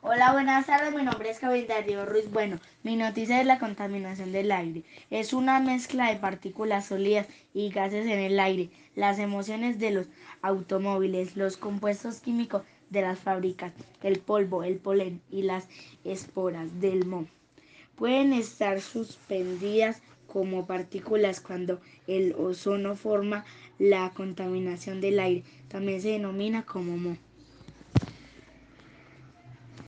Hola, buenas tardes. Mi nombre es Javier Darío Ruiz. Bueno, mi noticia es la contaminación del aire. Es una mezcla de partículas sólidas y gases en el aire, las emociones de los automóviles, los compuestos químicos de las fábricas, el polvo, el polen y las esporas del moho. Pueden estar suspendidas como partículas cuando el ozono forma la contaminación del aire. También se denomina como moho.